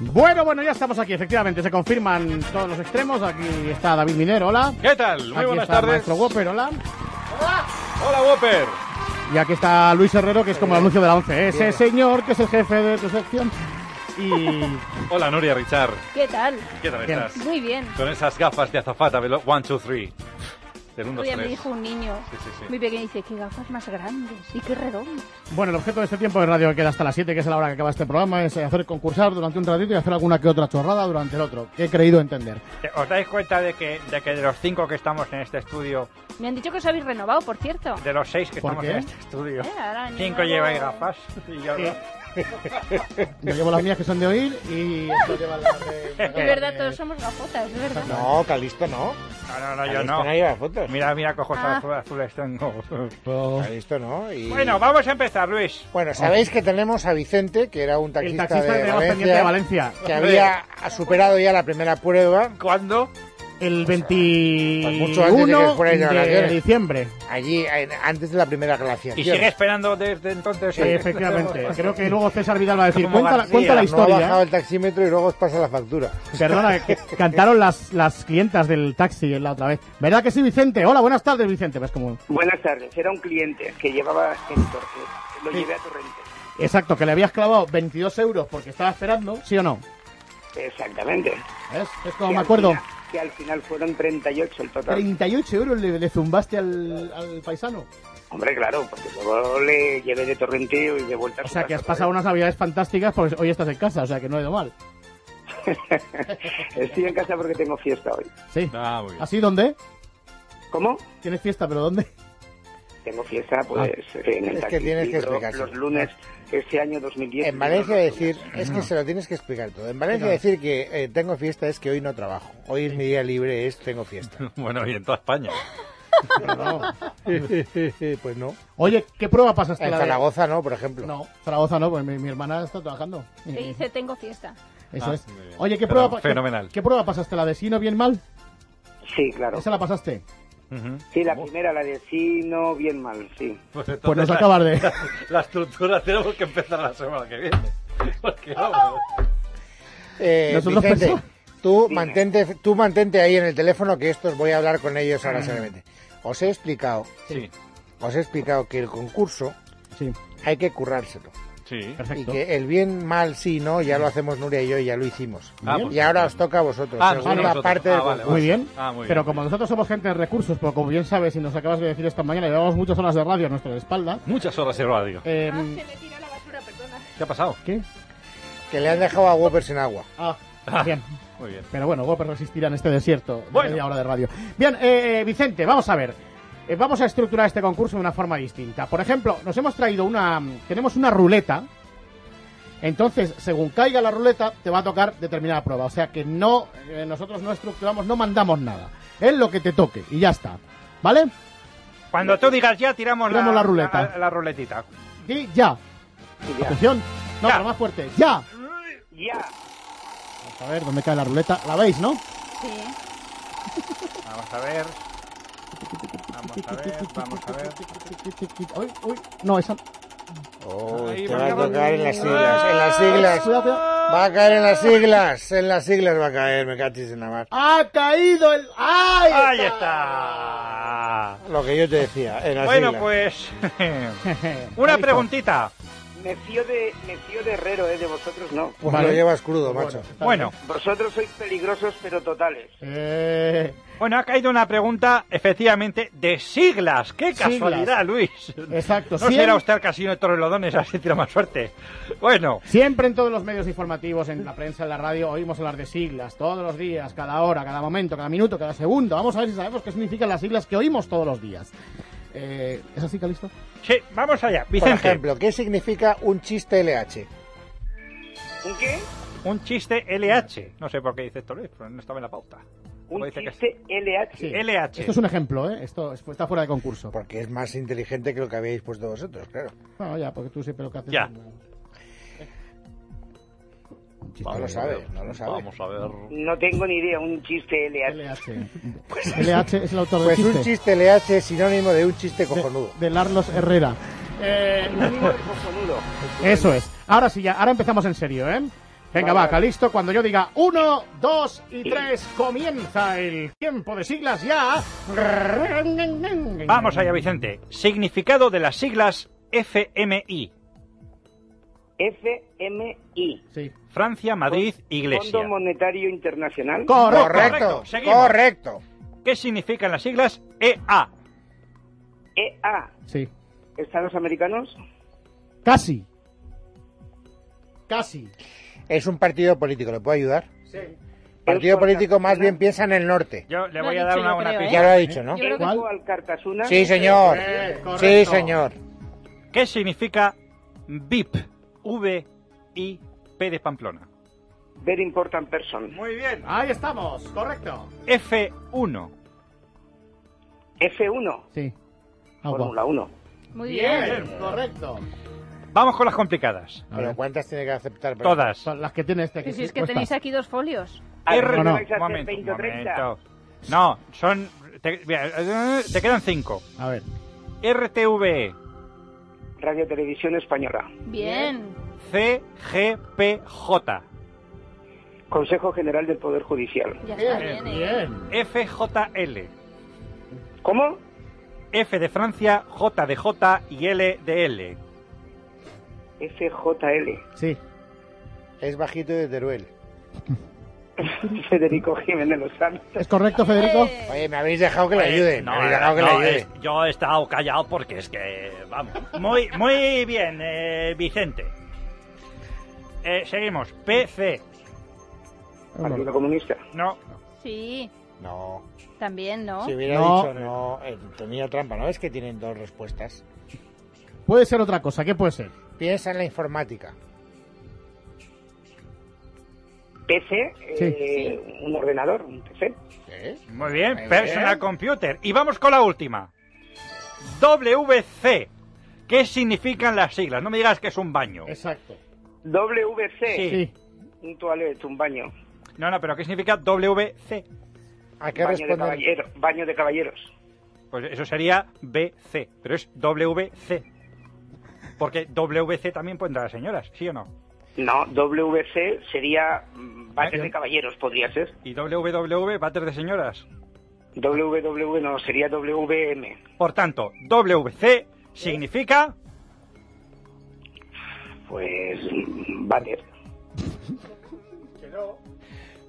Bueno, bueno, ya estamos aquí, efectivamente, se confirman todos los extremos. Aquí está David Minero, hola. ¿Qué tal? Muy aquí buenas está tardes. Maestro Whopper, hola. Hola, Whopper. Y aquí está Luis Herrero, que es como el anuncio de la 11. Ese señor que es el jefe de tu sección. Y. Hola, Nuria Richard. ¿Qué tal? ¿Qué tal estás? Muy bien. Con esas gafas de azafata, velo- one, two, three. Del 1, Un 2, día me 3. dijo un niño Sí, sí, sí. muy pequeño, dice, qué gafas más grandes y qué redondas. Bueno, el objeto de este tiempo de radio que queda hasta las 7, que es la hora que acaba este programa, es hacer concursar durante un ratito y hacer alguna que otra chorrada durante el otro. Que he creído entender. ¿Os dais cuenta de que, de que de los cinco que estamos en este estudio, Me han dicho que os habéis renovado, por cierto. de los seis que ¿Por estamos qué? en este estudio, Eh, ahora cinco nuevo- lleváis gafas y yo no? Yo llevo las mías que son de oír y las de... Es verdad, todos somos gafotas, es verdad. No, Calisto no. No, no, no, yo no. fotos. Mira, mira, cojo Ah. azules, azules tengo. Oh. Calisto no. Y... Bueno, vamos a empezar, Luis. Bueno, sabéis que tenemos a Vicente, que era un El taxista, taxista de, pendiente de Valencia. que había ha superado ya la primera prueba ¿Cuándo? El Pues mucho antes de 21 que fuera de de diciembre. allí antes de la primera glaciación. ¿Y sigue esperando desde entonces? Sí, efectivamente. Creo que luego César Vidal va a decir, cuenta, la- García, cuenta la No ha historia. bajado el taxímetro y luego os pasa la factura. Perdona, que cantaron las, las clientas del taxi la otra vez. ¿Verdad que sí, Vicente? Hola, buenas tardes, Vicente. Ves como... Buenas tardes, era un cliente que llevaba Héctor, que lo llevé a Torrente. Exacto, que le habías clavado 22 euros porque estaba esperando, ¿sí o no? Exactamente. ¿Ves? Es como me acuerdo. final- que al final fueron 38 el total. 38 euros le, le zumbaste al, al paisano. Hombre, claro, porque luego le llevé de Torrente y de vuelta a O sea, que has pasado unas navidades fantásticas porque hoy estás en casa, o sea, que no ha ido mal. Estoy en casa porque tengo fiesta hoy. Sí. Ah, muy bien. ¿Así dónde? ¿Cómo? ¿Tienes fiesta, pero dónde? Tengo fiesta, pues, en el Es que tienes que explicárselo. los lunes, este año 2010. En Valencia decir, es que se lo tienes que explicar todo. En Valencia decir que eh, tengo fiesta es que hoy no trabajo. Hoy es mi día libre, es tengo fiesta. Bueno, y en toda España. pues no. Oye, ¿qué prueba pasaste En la de- Zaragoza no, por ejemplo. No, Zaragoza no, pues mi, mi hermana está trabajando. Se dice, tengo fiesta. Eso Ah, es. muy bien. Oye, ¿qué Pero prueba, pa- fenomenal. ¿qué, qué prueba pasaste? ¿La de sí no bien mal? Sí, claro. ¿Esa la pasaste? Sí, la primera, la de sí, no, bien mal, sí. Pues, entonces Pues nos la- acabas de... La estructura tenemos que empezar la semana que viene. Porque vamos. Eh, Nosotros Vicente, pensamos- tú Dime. mantente, tú mantente ahí en el teléfono que estos voy a hablar con ellos ahora seriamente. Os he explicado, Sí, os he explicado que el concurso Sí, hay que currárselo. Sí. Y perfecto. que el bien, mal, sí, no, ya lo hacemos Nuria y yo, ya lo hicimos. Ah, pues y ahora os toca a vosotros. Ah, segunda nosotros. parte Ah, vale. Muy bien. Ah, muy Pero como nosotros somos gente de recursos, pero como bien sabes y nos acabas de decir esta mañana, llevamos muchas horas de radio a nuestra espalda. Muchas horas de radio. eh, Ah, se me tira la basura, perdona. ¿Qué ha pasado? ¿Qué? Que le han dejado a Whopper sin agua. Ah, bien. Muy bien. Pero bueno, Whopper resistirá en este desierto de Bueno. media hora de radio. Bien, eh, eh, Vicente, vamos a ver. Eh, vamos a estructurar este concurso de una forma distinta. Por ejemplo, nos hemos traído una... Tenemos una ruleta. Entonces, según caiga la ruleta, te va a tocar determinada prueba. O sea que no, eh, nosotros no estructuramos, no mandamos nada. Es lo que te toque y ya está. ¿Vale? Cuando tú digas ya, tiramos, Tiramos la ruleta. La, la ruletita. Y ya. Y ya. Atención. No, Ya. pero más fuerte. Ya. Ya. Vamos a ver dónde cae la ruleta. ¿La veis, no? Sí. Vamos a ver. Uy, uy. No, esa... Oh, Ahí te va a tocar en las siglas, en las siglas. Va a caer en las siglas, en las siglas va a caer, me cachis en la mar. ¡Ha caído el... ¡Ahí ¡Ahí está! está! Lo que yo te decía, en las Bueno, siglas. pues. Una preguntita. Me fío de, me fío de Herrero, ¿eh? De vosotros no. Pues Vale. lo llevas crudo, macho. está Bueno, Vosotros sois peligrosos, pero totales. Eh, bueno, ha caído una pregunta, efectivamente, de siglas. ¡Qué Siglas. casualidad, Luis! exacto. No Siempre, será usted el casino de Torrelodones, así tira más suerte. Bueno, siempre en todos los medios informativos, en la prensa, en la radio, oímos hablar de siglas. Todos los días, cada hora, cada momento, cada minuto, cada segundo. Vamos a ver si sabemos qué significan las siglas que oímos todos los días. Eh, ¿Es así, Calisto? Sí, vamos allá. Por ejemplo, ¿qué significa un chiste LH? ¿Un qué? un chiste LH. No sé por qué dice esto, Luis, pero no estaba en la pauta. Un que chiste LH. Sí. LH. Esto es un ejemplo, ¿eh? Esto es- está fuera de concurso. Porque es más inteligente que lo que habíais puesto vosotros, claro. Bueno, ya, porque tú siempre lo que haces... Ya. No lo sabe, no lo sabe. Vamos a ver. No tengo ni idea, un chiste LH. LH. LH es el autor del Pues un chiste. chiste LH es sinónimo de un chiste de, cojonudo. de Larlos Herrera. Eh, Sinónimo de cojonudo. Eso es. Ahora sí, ya, ahora empezamos en serio, ¿eh? Venga, Vale, va, vale. Calisto, cuando yo diga uno, dos y tres, comienza el tiempo de siglas ya. Vamos allá, Vicente. Significado de las siglas FMI. FMI. Sí. Francia, Madrid, Iglesia. Fondo Monetario Internacional. Correcto. Correcto, correcto, seguimos. correcto. ¿Qué significan las siglas EA? EA. Sí. Estados Americanos. Casi. Casi. Es un partido político, ¿le puedo ayudar? Sí. Partido político más bien piensa en el norte. Yo le voy a dar una buena creo, pista. Ya lo ha dicho, ¿no? Yo creo que-. Sí, señor. Eh, Sí, señor. ¿Qué significa VIP? V, I, P de Pamplona. Very important person. Muy bien. Ahí estamos, correcto. F1. F1. Sí. Agua. Fórmula 1. Muy bien. Bien, correcto. Vamos con las complicadas. A Pero ver, ¿cuántas tiene que aceptar? Todas. son las que tiene este Sí, que sí, es que tenéis aquí dos folios. Ah, R. no, no. hacer Momento, 20 o 30? momento. No, son. Te, eh, te quedan cinco. A ver. RTVE, Radio Televisión Española. Bien. CGPJ, Consejo General del Poder Judicial. Ya está Bien, bien, ¿eh? bien. FJL. ¿Cómo? F de Francia, J de J y L de L. FJL. Sí. Es bajito de Teruel. Federico Jiménez Lozano. ¿Es correcto, Federico? Eh, Oye, me habéis dejado que le ayude. No, me habéis dejado que le ayude. es- yo he estado callado porque es que. Vamos. Muy, muy bien, eh, Vicente. Eh, seguimos. PC. Partido Comunista. No. Sí, No. también, ¿no? Si hubiera No. dicho no, eh, tenía trampa. ¿No es que tienen dos respuestas? Puede ser otra cosa. ¿Qué puede ser? Piensa en la informática. PC, eh, un ordenador, un PC. ¿Sí? Muy bien, Muy Personal bien. Computer. Y vamos con la última. WC. ¿Qué significan las siglas? No me digas que es un baño. Exacto. WC, Sí. Un toilet, un baño. No, no, pero ¿qué significa WC? ¿A qué Baño de, caballero, baño de caballeros. Pues eso sería BC, pero es WC. Porque WC también pueden dar las señoras, ¿sí o no? No, WC sería mm, bates ¿Eh? de caballeros, podría ser. ¿Y WW, váter de señoras? WW no, sería WM. Por tanto, WC significa... Pues mm, váter.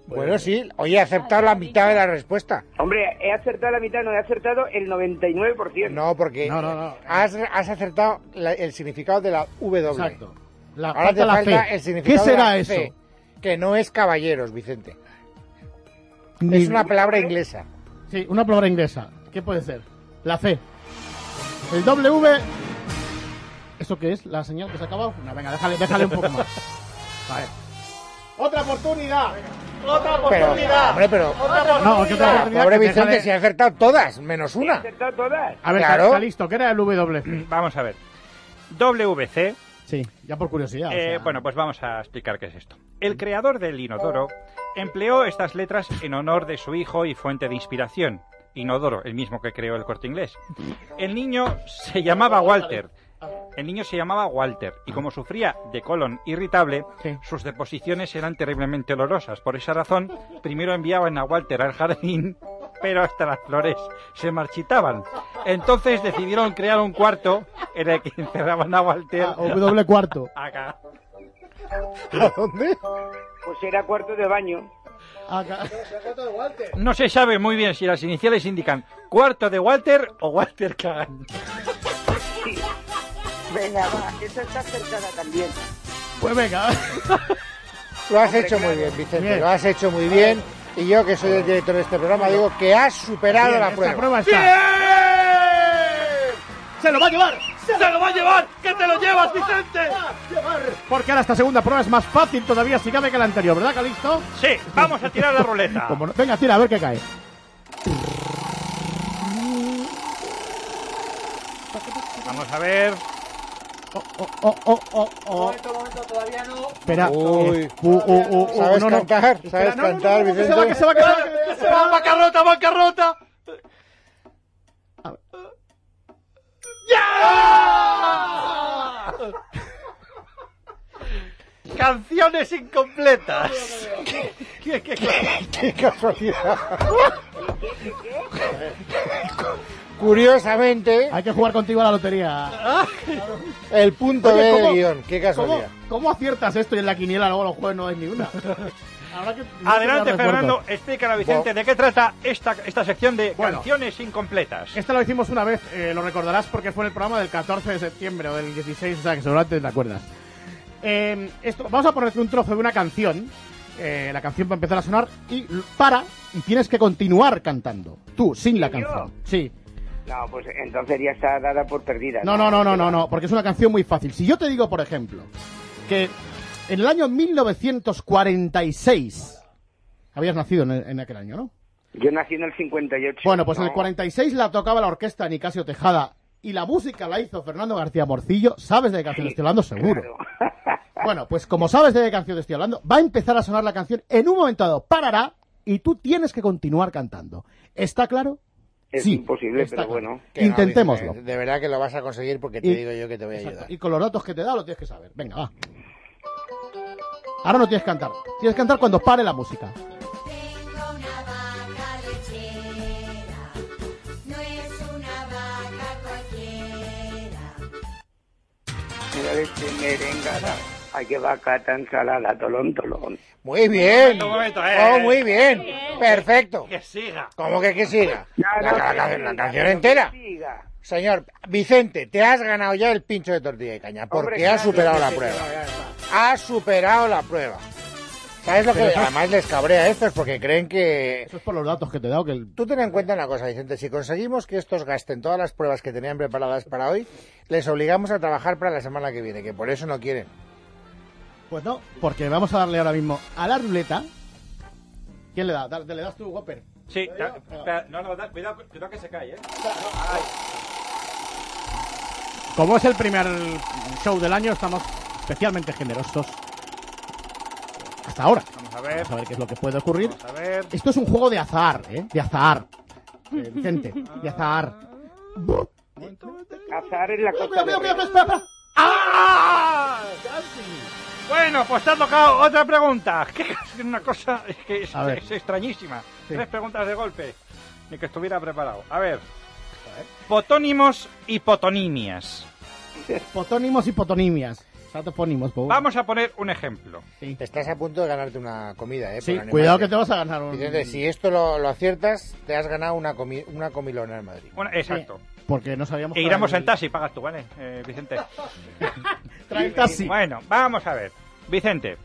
Bueno, sí. Oye, he aceptado la mitad de la respuesta. Hombre, he acertado la mitad, no he acertado el 99%. No, porque No, no, no. Has, has acertado la- el significado de la W. Exacto. La, Ahora te la falta C. el significado ¿Qué de será la eso? Que no es caballeros, Vicente. Ni- Es una palabra inglesa. Sí, una palabra inglesa. ¿Qué puede ser? La C. El W. ¿Eso qué es? ¿La señal que se ha acabado? No, venga, déjale, déjale un poco más. A ver. ¡Otra oportunidad! ¡Otra Pero, oportunidad! hombre, pero... No, que otra oportunidad. Pobre Vicente, déjale- si ha acertado todas, menos una. acertado todas. A ver, Claro. Calisto, ¿qué era el W? Vamos a ver. WC Sí, ya por curiosidad. o Eh, sea. bueno, pues vamos a explicar qué es esto. El creador del inodoro empleó estas letras en honor de su hijo y fuente de inspiración, Inodoro, el mismo que creó el corte inglés. El niño se llamaba Walter. El niño se llamaba Walter y como sufría de colon irritable, Sí. sus deposiciones eran terriblemente olorosas. Por esa razón, primero enviaban a Walter al jardín, pero hasta las flores se marchitaban. Entonces decidieron crear un cuarto en el que encerraban a Walter Ah, W cuarto. acá. ¿A dónde? Pues era cuarto de baño. Acá. No se sabe muy bien si las iniciales indican cuarto de Walter o Walter Kagan. Venga, va, esa está acertada también. Pues venga. Lo has hecho muy bien, Vicente. Bien. Lo has hecho muy bien. Y yo, que soy el director de este programa, digo que has superado Bien, la esta prueba. prueba está. ¡Se lo va a llevar! ¡Se lo va a llevar! ¡Que te lo llevas, Vicente! Porque ahora esta segunda prueba es más fácil todavía si cabe que la anterior, ¿verdad, Calisto? Sí, vamos a tirar la ruleta. Como no- Venga, tira, a ver qué cae. Vamos a ver. Oh, oh, oh, oh, oh, oh. todavía no. Espera. Uy. Eh, uh, uh, uh, uh, ¿Sabes no, no. cantar? ¿Sabes no, cantar, no, no, que Vicente? se va, que se va, que se va, va. ¡Bancarrota, bancarrota! Canciones incompletas. ¿Qué, qué, qué? ¡Qué casualidad! Curiosamente, Hay que jugar contigo a la lotería. el punto Oye, B ¿cómo- del guion. ¡Qué ¿Cómo, casualidad! cómo aciertas esto y en la quiniela luego los jueves no es ni una? Habrá que- no Adelante. Fernando. Explícale a Vicente de qué trata esta, esta sección de Bueno. canciones incompletas. Este lo hicimos una vez, eh, lo recordarás porque fue en el programa del 14 de septiembre o del 16, o sea que seguramente te acuerdas. Eh, esto, vamos a ponerte un trozo de una canción. eh, la canción va a empezar a sonar y l- para y tienes que continuar cantando. Tú, sin la canción. Sí. No, pues entonces ya está dada por perdida. No, no, no, no, no, no, porque es una canción muy fácil. Si yo te digo, por ejemplo, que en el año 1946 habías nacido en, en aquel año, ¿no? Yo nací en el 58. Bueno, pues en el No. 46 la tocaba la orquesta Nicasio Tejada y la música la hizo Fernando García Morcillo. ¿Sabes de qué canción estoy hablando? Seguro. Claro. Bueno, pues como sabes de qué canción estoy hablando, va a empezar a sonar la canción en un momento dado. Parará y tú tienes que continuar cantando. ¿Está claro? Es Sí, imposible, está pero claro. bueno. Que Intentémoslo. De verdad que lo vas a conseguir porque te Y- digo yo que te voy a Exacto. ayudar. Y con los datos que te da lo tienes que saber. Venga, va. Ahora no tienes que cantar. Tienes que cantar cuando pare la música. Tengo una vaca lechera, no es una vaca cualquiera. Mira este merengada. Ay, qué vaca tan salada, tolón, tolón. Muy bien. Un momento, eh, Oh, muy bien. Perfecto. Que siga. ¿Cómo que que siga? La, la- la- la canción que entera. siga. Señor Vicente, te has ganado ya el pincho de tortilla de caña porque Hombre, has superado la prueba. no. Has superado la prueba. ¿Sabes lo que además les cabrea a estos? Porque creen que... Eso es por los datos que te he dado. Que el- Tú ten en cuenta una cosa, Vicente. Si conseguimos que estos gasten todas las pruebas que tenían preparadas para hoy, les obligamos a trabajar para la semana que viene, que por eso no quieren. Pues no, porque vamos a darle ahora mismo a la ruleta. ¿Quién le da? Da- ¿Le das tú, Whopper? Sí, da- espera, no, no, da- cuidado, cuidado que se cae, ¿eh? Como es el primer show del año, estamos especialmente generosos. Hasta ahora. Vamos a ver, Vamos a ver qué es lo que puede ocurrir. vamos a ver. Esto es un juego de azar, ¿eh? De azar. Eh, Vicente, de azar. Azar es la cosa. Mira, mira, mira. ¡Ah! Bueno, pues te ha tocado otra pregunta. Que es una cosa que es, extrañísima. Sí. Tres preguntas de golpe. Ni que estuviera preparado. A ver. Potónimos y potonimias. Potónimos y potonimias. O sea, topónimos, po- Vamos a poner un ejemplo. Sí, Estás a punto de ganarte una comida, ¿eh? Sí, por animarte. cuidado que te vas a ganar un... Vicente, si esto lo, lo aciertas, te has ganado una, comi- una comilona en Madrid. Bueno, exacto. Porque no sabíamos... E iremos el- en taxi, pagas tú, ¿vale, eh, Vicente? Trae el taxi. Bueno, vamos a ver. Vicente,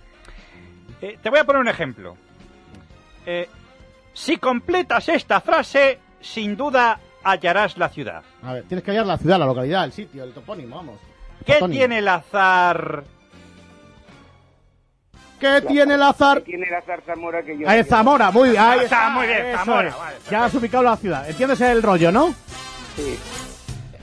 eh, te voy a poner un ejemplo. Eh, si completas esta frase, sin duda hallarás la ciudad. A ver, tienes que hallar la ciudad, la localidad, el sitio, el topónimo, vamos. ¿Qué tiene el azar? ¿Qué tiene el azar? Tiene la zarzamora que yo. Ah, es Zamora, muy bien. Ahí Ah, está, muy bien, Zamora, es. vale, ya has ubicado la ciudad. ¿Entiendes el rollo, no? Sí.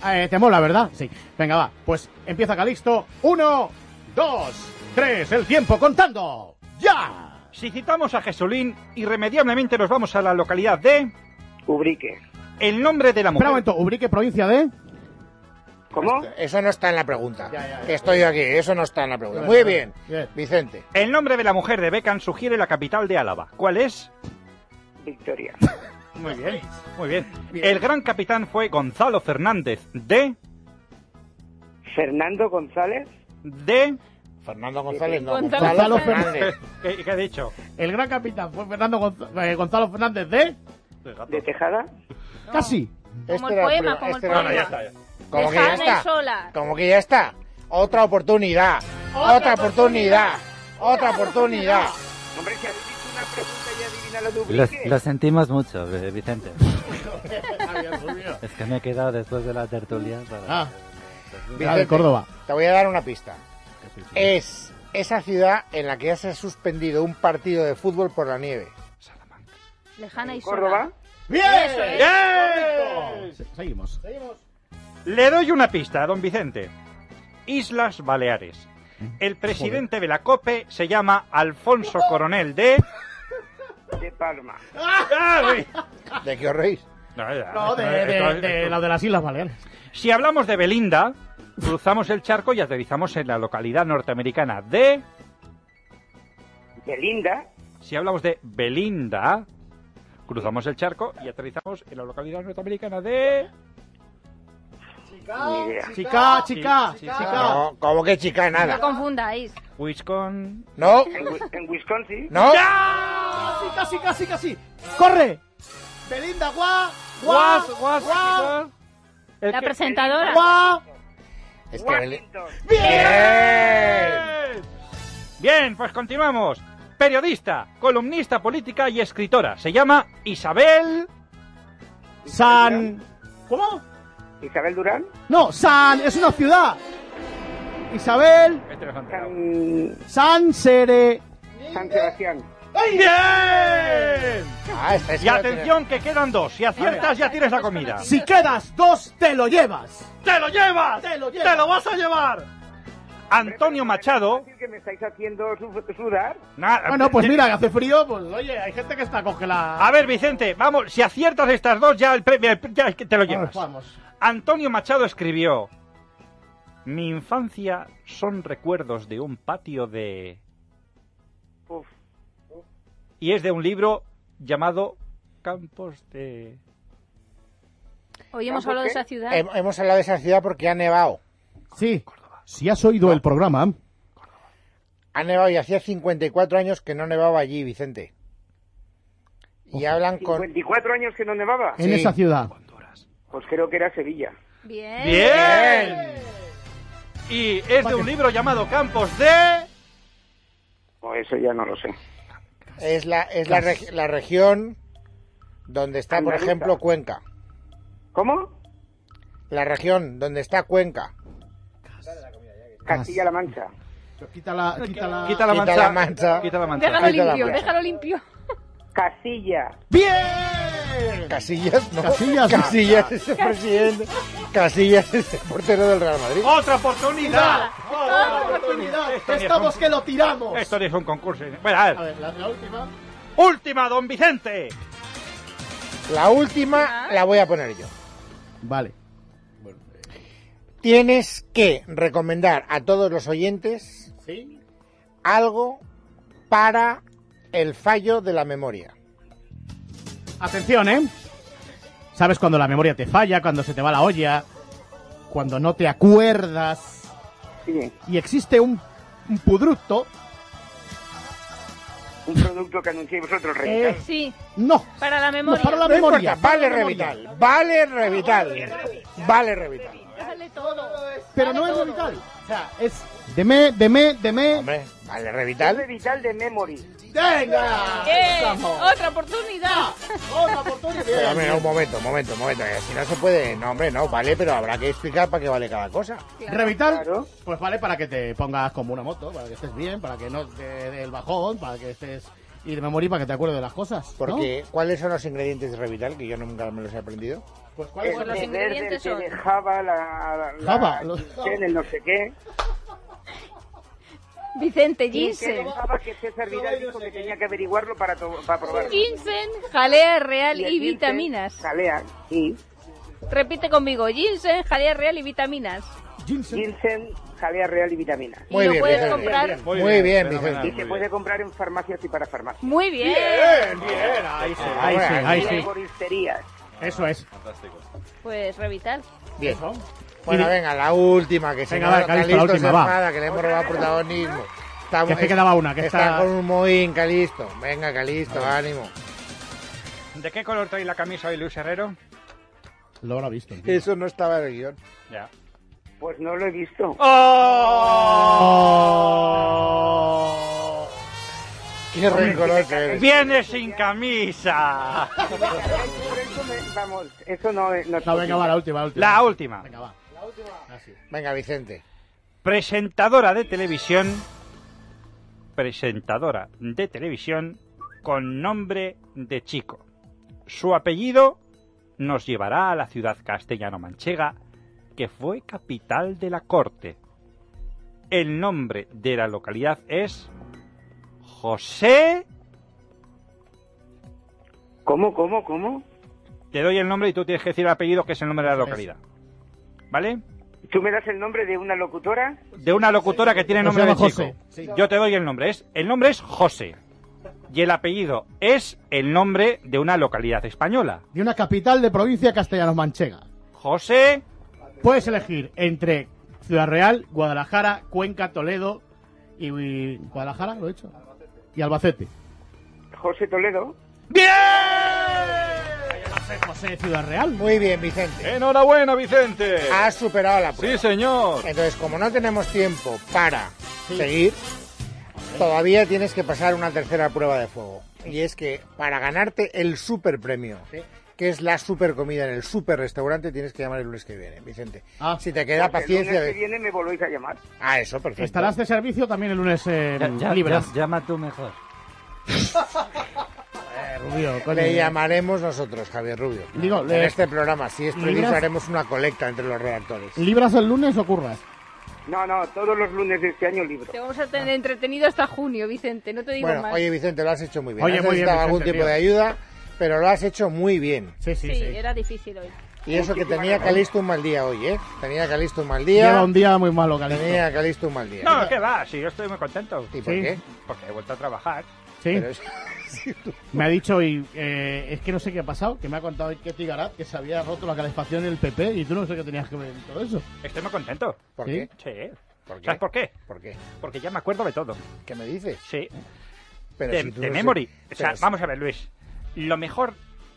Eh, te mola, ¿verdad? Sí. Venga, va. Pues empieza Calixto. Uno, dos, tres. El tiempo contando. ¡Ya! Si citamos a Jesulín, irremediablemente nos vamos a la localidad de... Ubrique. El nombre de la mujer. Espera un momento. Ubrique, provincia de... ¿Cómo? Eso no está en la pregunta. Ya, ya, ya. Que Estoy aquí, eso no está en la pregunta. Muy Bien. Vicente. El nombre de la mujer de Beckham sugiere la capital de Álava. ¿Cuál es? Victoria. Muy bien, muy bien. El gran capitán fue Gonzalo Fernández de... Fernando González. de... Fernando González, no. Gonzalo Gonzalo Fernández. Fernández. ¿Qué, qué he dicho? El gran capitán fue Fernando Gonz- eh, Gonzalo Fernández de... De Tejada. Casi. Como Este el era poema, como el este era- poema. ya está. ya. Como que ya está. Sola. Como que ya está. Otra oportunidad. Otra oportunidad. Otra oportunidad. Hombre, una pregunta y adivina la de Lo, sentimos mucho, eh, Vicente. Es que me he quedado después de la tertulia para... Ah, de Vicente, Córdoba. Te voy a dar una pista. Es esa ciudad en la que ya se ha suspendido un partido de fútbol por la nieve. Lejana y Córdoba. ¡Bien! ¡Bien! Se- Seguimos. Le doy una pista, don Vicente. Islas Baleares. El presidente de la COPE se llama Alfonso Coronel de... De Palma. ¿De qué os reís? No, ya, No, de, de, la de las Islas Baleares. Si hablamos de Belinda, cruzamos el charco y aterrizamos en la localidad norteamericana de... Belinda. Si hablamos de Belinda, cruzamos el charco y aterrizamos en la localidad norteamericana de... Ni idea. Chica, chica, chica. No, como que chica, No nada. confundáis. Wisconsin. No, En, Wi- en Wisconsin. no. Casi, casi, casi, casi. ¡Corre! Belinda, guau, guau, Guas, guas, guau, La que- presentadora. guau. Es que Beli- Washington. Bien. Bien, pues continuamos. Periodista, columnista política y escritora. Se llama Isabel... San... ¿Cómo? Isabel Durán. No, San... Es una ciudad. Isabel... Este. San, San Sere... San Sebastián. ¡Bien! Ah, es Y atención que quedan dos. Si aciertas ya tienes la comida. Si quedas dos, te lo llevas. ¡Te lo llevas! Te lo llevas. ¡Te lo vas a llevar! Antonio Machado... ¿Es fácil que me estáis haciendo su- sudar? Na- Bueno, pues mira, que hace frío, pues oye, hay gente que está congelada. A ver, Vicente, vamos, si aciertas estas dos, ya el premio ya te lo llevas. Vamos. Antonio Machado escribió: Mi infancia son recuerdos de un patio de. Uf. Y es de un libro llamado Campos de. Hoy hemos hablado de esa ciudad. Hem- Hemos hablado de esa ciudad porque ha nevado. Sí. Si has oído el programa, Ha nevado y hacía 54 años que no nevaba allí, Vicente. Y hablan con... 54 años que no nevaba. en Sí. esa ciudad. Pues creo que era Sevilla. Bien. ¡Bien! Y es de un libro llamado Campos de. O eso ya no lo sé. Es la, es la, reg- la región donde está, por ejemplo, Cuenca. ¿Cómo? La región donde está Cuenca. Castilla-La Mancha. Quítala, quítala. Quita la Quita mancha. la mancha. Quita la mancha. Déjalo Quita la limpio, plaza. déjalo limpio. Castilla. ¡Bien! Casillas, ¿no? Casillas. Casillas es el presidente. Casillas es el portero del Real Madrid. ¡Otra oportunidad! ¡Otra oportunidad! ¡Estamos un- que lo tiramos! Esto no es un concurso. Bueno, a ver. A ver, la, la última. Última, don Vicente. La última la voy a poner yo. Vale. Tienes que recomendar a todos los oyentes ¿Sí? algo para el fallo de la memoria. Atención, ¿eh? ¿Sabes cuando la memoria te falla, cuando se te va la olla, cuando no te acuerdas? Sí. Y existe un, un pudructo. Un producto que anuncié vosotros, Revital. Eh, Sí, no. para la No, memoria. para la No memoria. importa, vale para la memoria. Revital, vale Revital, vale Revital. Dale todo. Pero no es Revital. O sea, es de me, de me, de me. Hombre, vale Revital. Revital de Memory. ¡Venga! ¡Eh! ¡Otra oportunidad! ¡Otra oportunidad! Pero, hombre, no, un momento, un momento, un momento. que Si no se puede, no, hombre, no, vale, pero habrá que explicar para qué vale cada cosa. Revital, Claro. pues vale para que te pongas como una moto, para que estés bien, para que no te dé el bajón, para que estés y de memoria para que te acuerdes de las cosas. ¿no? Porque, ¿cuáles son los ingredientes de Revital? Que yo nunca me los he aprendido. pues ¿cuáles El son los ingredientes son- de Java, la, la, Java, la los- el no sé qué. Vicente, Y de Java que César Vidal dijo que tenía que averiguarlo para, to- para probarlo. Ginseng, jalea real y ginseng, vitaminas. Jalea, sí. Repite conmigo, ginseng, jalea real y vitaminas. Ginseng. Ginseng, jalea real y vitaminas. Y Muy lo bien, puedes Vicente. comprar Muy bien, Vicente. Y se puede comprar en farmacias y para farmacias. muy bien. Bien, bien, ahí sí, ahí sí, ahí Y en sí. Eso es. Pues Revital. Bien. Bueno, venga, la última, que se Venga, va, Calisto, la última, se va. que le hemos robado protagonismo. Está, Que te quedaba una, que está- con un mohín, Calisto. Venga, Calisto, ánimo. ¿De qué color trae la camisa hoy Luis Herrero? Lo habrá visto. tío. Eso no estaba en el guion. Ya. Pues no lo he visto. ¡Oh! Qué rencoroso eres. ¡Viene sin camisa! Vamos, eso no, no es No, venga, va, la última, la última. La última. Venga, va. Así. Venga, Vicente. Presentadora de televisión. Presentadora de televisión con nombre de chico. Su apellido nos llevará a la ciudad castellano-manchega, que fue capital de la corte. El nombre de la localidad es José. ¿Cómo, cómo, cómo? Te doy el nombre y tú tienes que decir el apellido, que es el nombre de la localidad. ¿Vale? ¿Tú me das el nombre de una locutora? De una locutora que tiene nombre de chico. José. Sí. Yo te doy el nombre. Es, el nombre es José. Y el apellido es el nombre de una localidad española. De una capital de provincia castellano-manchega. José. Puedes elegir entre Ciudad Real, Guadalajara, Cuenca, Toledo y, y- Guadalajara, lo he hecho. Y Albacete. José Toledo. ¡Bien! José Ciudad Real. Muy bien, Vicente. Enhorabuena, Vicente. Has superado la prueba. Sí, señor. Entonces, como no tenemos tiempo para seguir, todavía tienes que pasar una tercera prueba de fuego. Y es que para ganarte el super premio, que es la super comida en el super restaurante, tienes que llamar el lunes que viene, Vicente. Ah. Si te queda paciencia El lunes de... que viene me volvéis a llamar. Ah, eso, perfecto. Estarás de servicio también el lunes eh, Ya- ya- llama tú mejor. Rubio, coño. Le llamaremos nosotros, Javier Rubio. Digo, en le- este programa, si es preciso, Libras- haremos una colecta entre los redactores. ¿Libras el lunes o curras? No, no, todos los lunes de este año libro. Te vamos a tener entretenido hasta junio, Vicente. No te digo Bueno, más. oye, Vicente, lo has hecho muy bien. Oye, has muy bien, necesitado algún Vicente, tipo tío. de ayuda, pero lo has hecho muy bien. Sí, sí, sí, sí. era difícil hoy. Y eso que tenía. Calisto un mal día hoy, ¿eh? Tenía Calisto un mal Lleva día. un día muy malo, Calixto. Tenía Calisto un mal día. No, ¿qué va? Sí, yo estoy muy contento. ¿Y por Sí. qué? Porque he vuelto a trabajar. Sí, Pero es- me ha dicho y eh, es que no sé qué ha pasado, que me ha contado que Tigarat que se había roto la calefacción en el PP y tú no sé qué tenías que ver en todo eso. Estoy muy contento. ¿Por ¿Sí? qué? Sí. ¿Por qué? ¿Sabes por qué? ¿Por qué? Porque ya me acuerdo de todo. ¿Qué me dices? Sí. Pero de si tú de no sé- memory. O sea, pero vamos a ver, Luis. Lo mejor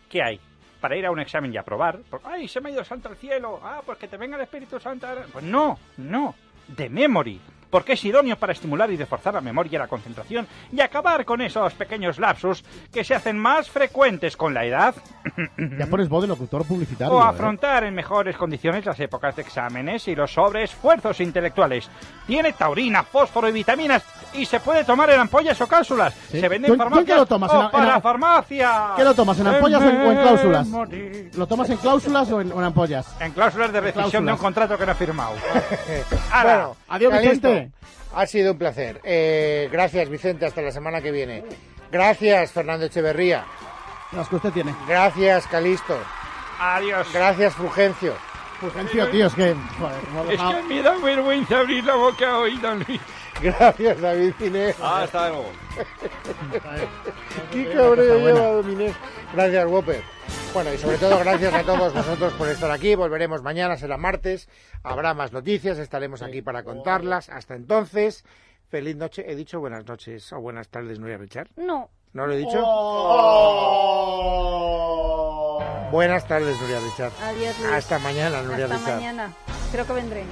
que hay para ir a un examen y aprobar. por- ¡Ay, se me ha ido el santo al cielo! ¡Ah, pues que te venga el Espíritu Santo! ahora". Pues no, no. De memory. Porque es idóneo para estimular y reforzar la memoria y la concentración y acabar con esos pequeños lapsus que se hacen más frecuentes con la edad Ya pones voz de locutor publicitario. o ¿eh? afrontar en mejores condiciones las épocas de exámenes y los sobreesfuerzos intelectuales. Tiene taurina, fósforo y vitaminas y se puede tomar en ampollas o cápsulas. Sí. Se vende ¿Tú- en en farmacias qué lo tomas? o ¿En la- en para la- farmacia. ¿Qué lo tomas, en ampollas o en- o en cláusulas? ¿Lo tomas en cláusulas o en, o en ampollas? En cláusulas de rescisión de un contrato que no ha firmado. Ahora, Bueno, Adiós, Calisto, Vicente. Ha sido un placer. Eh, gracias, Vicente. Hasta la semana que viene. Gracias, Fernando Echeverría. Las que usted tiene. Gracias, Calisto. adiós. Gracias, Fulgencio. Fulgencio, tío, es que... Joder, Es que me da vergüenza abrir la boca hoy, don Luis. Gracias, David Inés. Hasta luego. Qué cabreo lleva. Gracias, Whopper. Bueno, y sobre todo gracias a todos vosotros por estar aquí. Volveremos mañana, será martes. Habrá más noticias, estaremos aquí para contarlas. Hasta entonces, feliz noche. He dicho buenas noches o buenas tardes, Nuria Richard. No. ¿No lo he dicho? Buenas tardes, Nuria Richard. Adiós, Luis. Hasta mañana, Nuria Hasta Richard. mañana. Creo que vendré.